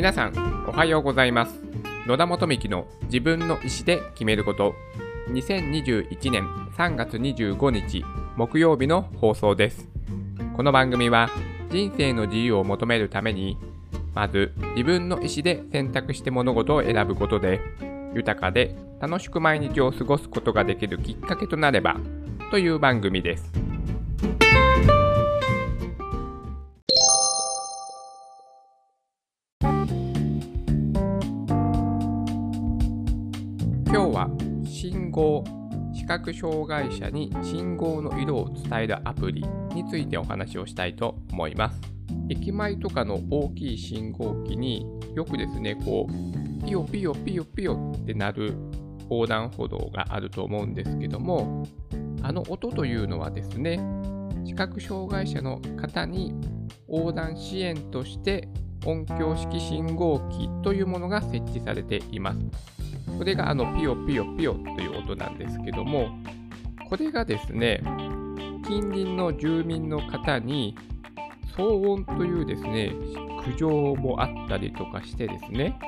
皆さんおはようございます。野田元幹の自分の意思で決めること。2021年3月25日木曜日の放送です。この番組は人生の自由を求めるためにまず自分の意思で選択して物事を選ぶことで豊かで楽しく毎日を過ごすことができるきっかけとなればという番組です。信号視覚障害者に信号の色を伝えるアプリについてお話をしたいと思います。駅前とかの大きい信号機によくですねこうピヨピヨピヨピヨってなる横断歩道があると思うんですけどもあの音というのはですね視覚障害者の方に横断支援として音響式信号機というものが設置されています。これがあのピヨピヨピヨという音なんですけども、これがですね、近隣の住民の方に騒音というですね、苦情もあったりとかしてですね、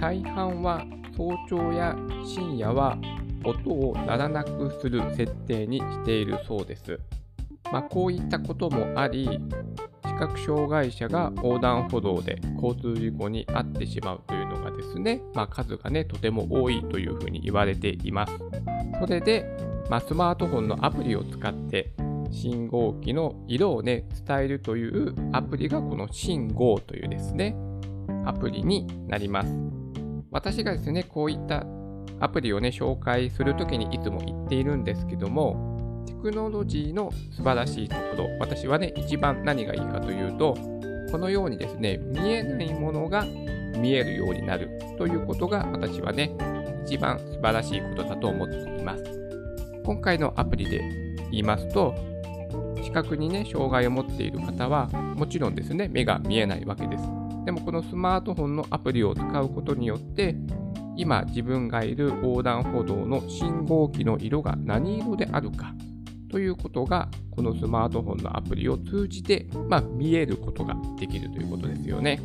大半は早朝や深夜は音を鳴らなくする設定にしているそうです。まあ、こういったこともあり、視覚障害者が横断歩道で交通事故に遭ってしまうというですね、まあ、数がね、とても多いというふうに言われています。それで、まあ、スマートフォンのアプリを使って信号機の色をね、伝えるというアプリがこの信号というですね、アプリになります。私がですね、こういったアプリをね、紹介するときにいつも言っているんですけども、テクノロジーの素晴らしいところ、私はね、一番何がいいかというと、このようにですね、見えないものが見えるようになるということが私はね、一番素晴らしいことだと思っています。今回のアプリで言いますと、視覚にね、障害を持っている方は、もちろんですね、目が見えないわけです。でもこのスマートフォンのアプリを使うことによって、今自分がいる横断歩道の信号機の色が何色であるかということが、このスマートフォンのアプリを通じて、まあ、見えることができるということですよね。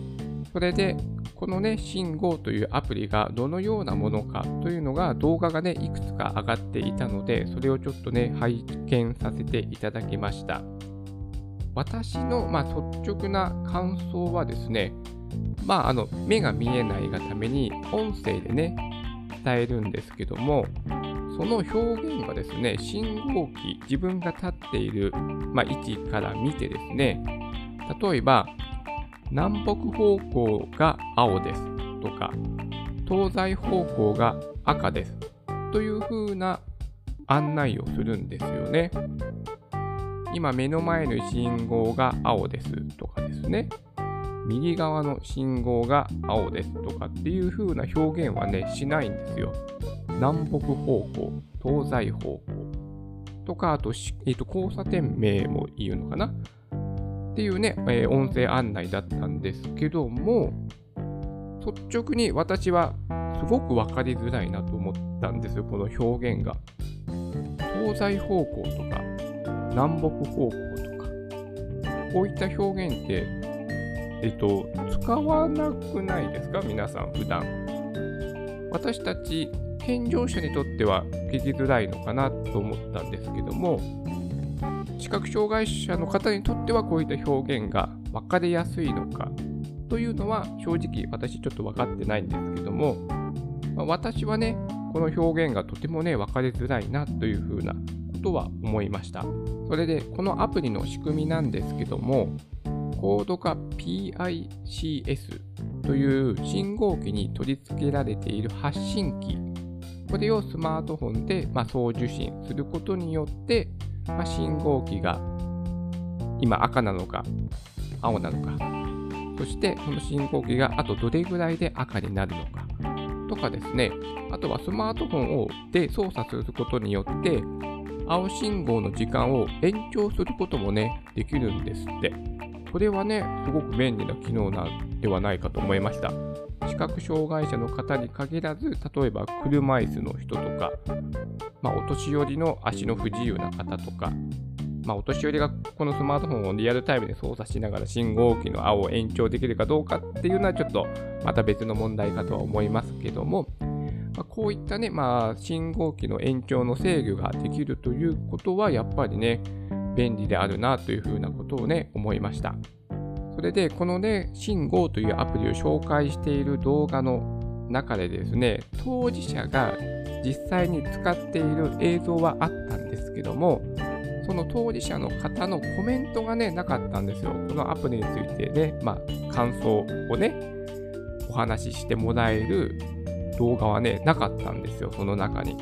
それで、このね、信号というアプリがどのようなものかというのが動画がね、いくつか上がっていたので、それをちょっとね、拝見させていただきました。私の、まあ、率直な感想はですね、まあ、あの、目が見えないがために音声でね、伝えるんですけども、その表現がですね、信号機、自分が立っている、まあ、位置から見てですね、例えば、南北方向が青ですとか、東西方向が赤ですという風な案内をするんですよね。今目の前の信号が青ですとかですね。右側の信号が青ですとかっていう風な表現はね、しないんですよ。南北方向、東西方向とか、あと、えー、と交差点名も言うのかなっていうね、えー、音声案内だったんですけども、率直に私はすごく分かりづらいなと思ったんですよ、この表現が。東西方向とか、南北方向とか、こういった表現って、えっと、使わなくないですか？皆さん、普段。私たち、健常者にとっては聞きづらいのかなと思ったんですけども、視覚障害者の方にとってはこういった表現が分かりやすいのかというのは正直私ちょっと分かってないんですけども、まあ、私はね、この表現がとてもね、分かりづらいなというふうなことは思いました。それで、このアプリの仕組みなんですけども、コード化 PICS という信号機に取り付けられている発信機、これをスマートフォンで、ま、送受信することによって、まあ、信号機が今赤なのか青なのか、そしてその信号機があとどれぐらいで赤になるのかとかですね、あとはスマートフォンをで操作することによって、青信号の時間を延長することもね、できるんですって。これはね、すごく便利な機能なんではないかと思いました。視覚障害者の方に限らず、例えば車椅子の人とか、まあ、お年寄りの足の不自由な方とか、まあ、お年寄りがこのスマートフォンをリアルタイムで操作しながら信号機の青を延長できるかどうかっていうのはちょっとまた別の問題かとは思いますけども、まあ、こういったね、まあ、信号機の延長の制御ができるということはやっぱりね、便利であるなというふうなことをね、思いました。それで、このね、信号というアプリを紹介している動画の中でですね、当事者が実際に使っている映像はあったんですけども、その当事者の方のコメントがね、なかったんですよ。このアプリについてね、まあ、感想をね、お話ししてもらえる動画はね、なかったんですよ、その中に。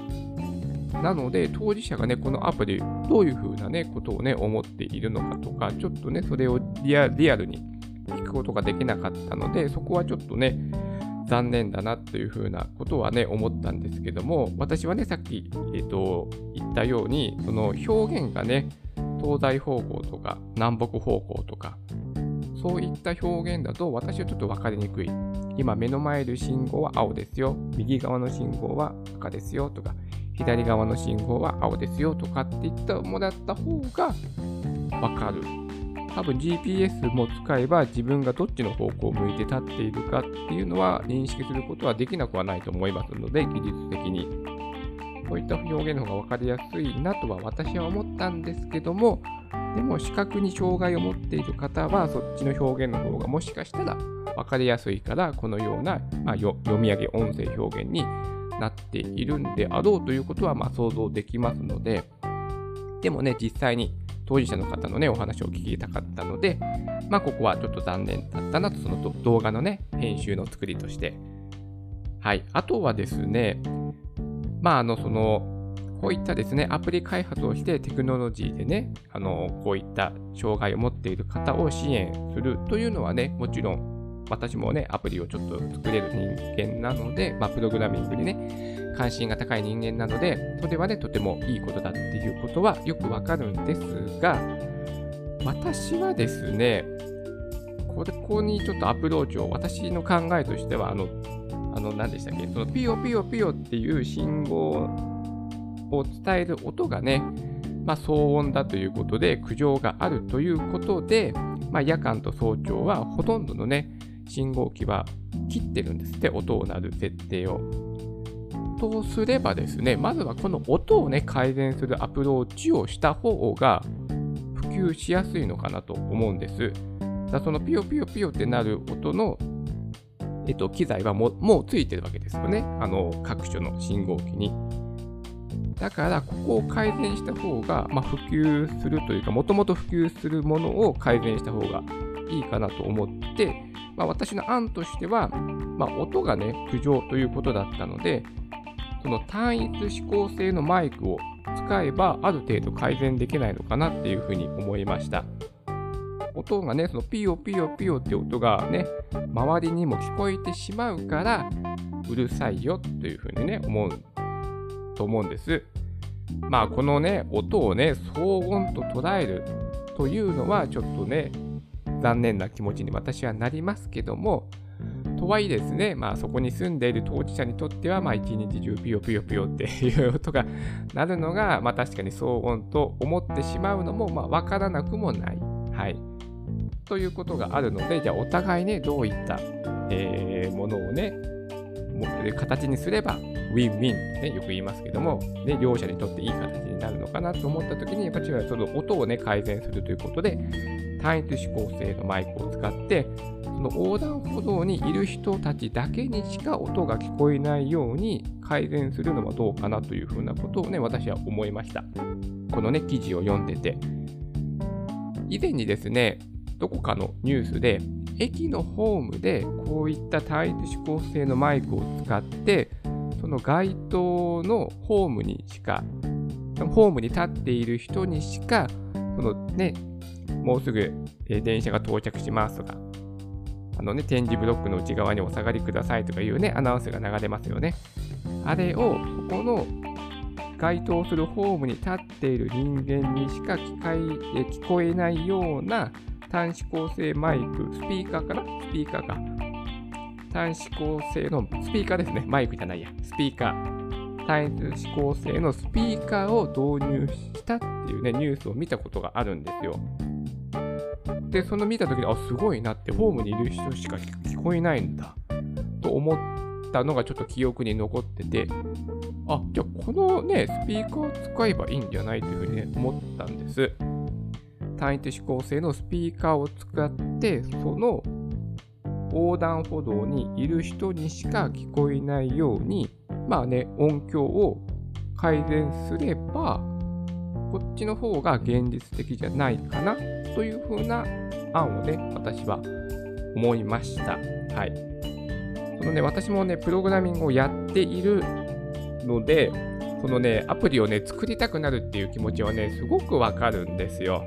なので、当事者がね、このアプリ、どういうふうなね、ことをね、思っているのかとか、ちょっとね、それをリアリアルに聞くことができなかったので、そこはちょっとね、残念だなというふうなことはね、思ったんですけども、私はね、さっき、えーと、言ったように、その表現がね、東西方向とか南北方向とか、そういった表現だと私はちょっと分かりにくい。今目の前いる信号は青ですよ。右側の信号は赤ですよとか、左側の信号は青ですよとかって言ってもらった方が分かる。多分 GPS も使えば自分がどっちの方向を向いて立っているかっていうのは認識することはできなくはないと思いますので、技術的に。こういった表現の方が分かりやすいなとは私は思ったんですけども、でも視覚に障害を持っている方はそっちの表現の方がもしかしたら分かりやすいからこのような、まあ、読み上げ音声表現になっているんであろうということはま想像できますのででもね実際に当事者の方のねお話を聞きたかったのでまあここはちょっと残念だったなとその動画のね編集の作りとして。はい。あとはですねまああのそのこういったですね、アプリ開発をしてテクノロジーでね、あの、こういった障害を持っている方を支援するというのはね、もちろん私もね、アプリをちょっと作れる人間なので、まあ、プログラミングにね、関心が高い人間なので、それはね、とてもいいことだっていうことはよくわかるんですが、私はですね、ここにちょっとアプローチを、私の考えとしては、あの、あの、何でしたっけ、そのピヨピヨピヨっていう信号を伝える音がね、まあ、騒音だということで苦情があるということで、まあ、夜間と早朝はほとんどのね、信号機は切ってるんですって、音を鳴る設定を。とすればですね、まずはこの音をね、改善するアプローチをした方が普及しやすいのかなと思うんです。だそのピヨピヨピヨってなる音の、えっと、機材はももうついてるわけですよね。あの、各所の信号機に。だから、ここを改善した方が、まあ、普及するというか、もともと普及するものを改善した方がいいかなと思って、まあ、私の案としては、まあ、音がね、苦情ということだったので、その単一指向性のマイクを使えば、ある程度改善できないのかなっていうふうに思いました。音がね、そのピヨピヨピヨって音がね、周りにも聞こえてしまうから、うるさいよというふうにね、思うと思うんです。まあこのね、音をね、騒音と捉えるというのはちょっとね、残念な気持ちに私はなりますけども、とはいえですね、まあそこに住んでいる当事者にとっては、まあ一日中ピヨピヨピヨっていう音がなるのが、まあ確かに騒音と思ってしまうのも、まあわからなくもない。はい。ということがあるので、じゃあお互いね、どういった、えー、ものをね、形にすればウィンウィンね、よく言いますけども、ね、両者にとっていい形になるのかなと思った時に、やっぱりその音をね、改善するということで、単一指向性のマイクを使って、の横断歩道にいる人たちだけにしか音が聞こえないように改善するのはどうかなというふうなことをね、私は思いました。このね、記事を読んでて。以前にですね、どこかのニュースで、駅のホームでこういった単一指向性のマイクを使ってその街灯のホームにしか、ホームに立っている人にしか、そのね、もうすぐ、電車が到着しますとか、あのね、展示ブロックの内側にお下がりくださいとかいうね、アナウンスが流れますよね。あれを、ここの該当するホームに立っている人間にしか聞か聞こえないような端子構成マイク、スピーカーかな？スピーカーか。端子構成のスピーカーですね。マイクじゃないや。スピーカー。単一指向性のスピーカーを導入したっていうね、ニュースを見たことがあるんですよ。で、その見た時に、あ、すごいなって、ホームにいる人しか聞こえないんだ、と思ったのがちょっと記憶に残ってて、あ、じゃあこのね、スピーカーを使えばいいんじゃないというふうにね、思ったんです。単一指向性のスピーカーを使って、その横断歩道にいる人にしか聞こえないように、まあね、音響を改善すれば、こっちの方が現実的じゃないかなというふうな案をね、私は思いました。はい。そのね、私もね、プログラミングをやっているので、そのね、アプリをね、作りたくなるっていう気持ちはね、すごくわかるんですよ。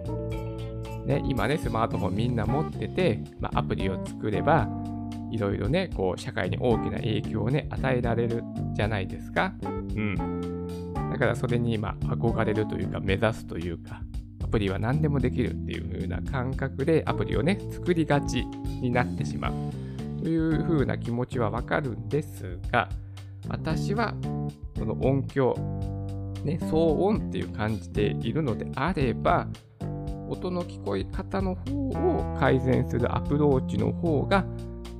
ね、今ね、スマートフォンみんな持ってて、まあ、アプリを作れば、いろいろね、こう、社会に大きな影響をね、与えられるじゃないですか。うん。だからそれに今、憧れるというか、目指すというか、プリは何でもできるっていう風な感覚でアプリをね、作りがちになってしまうという風な気持ちはわかるんですが、私は、その音響、ね、騒音っていう感じでいるのであれば、音の聞こえ方の方を改善するアプローチの方が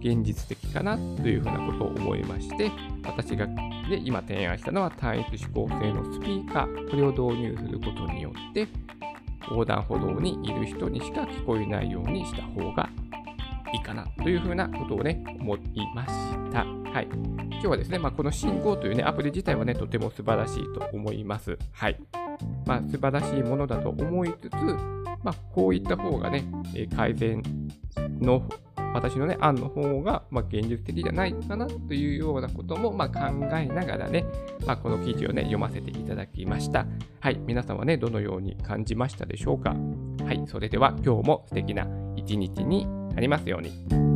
現実的かなというふうなことを思いまして、私がで今提案したのは単一指向性のスピーカー、これを導入することによって、横断歩道にいる人にしか聞こえないようにした方がいいかなというふうなことをね、思いました。はい。今日はですね、まあ、この信号というね、アプリ自体はね、とても素晴らしいと思います。はい。まあ、素晴らしいものだと思いつつ、まあ、こういった方がね、改善の、私のね、案の方が、まあ、現実的じゃないかなというようなことも、まあ、考えながらね、まあ、この記事をね、読ませていただきました。はい、皆さんはね、どのように感じましたでしょうかはい、それでは今日も素敵な一日になりますように。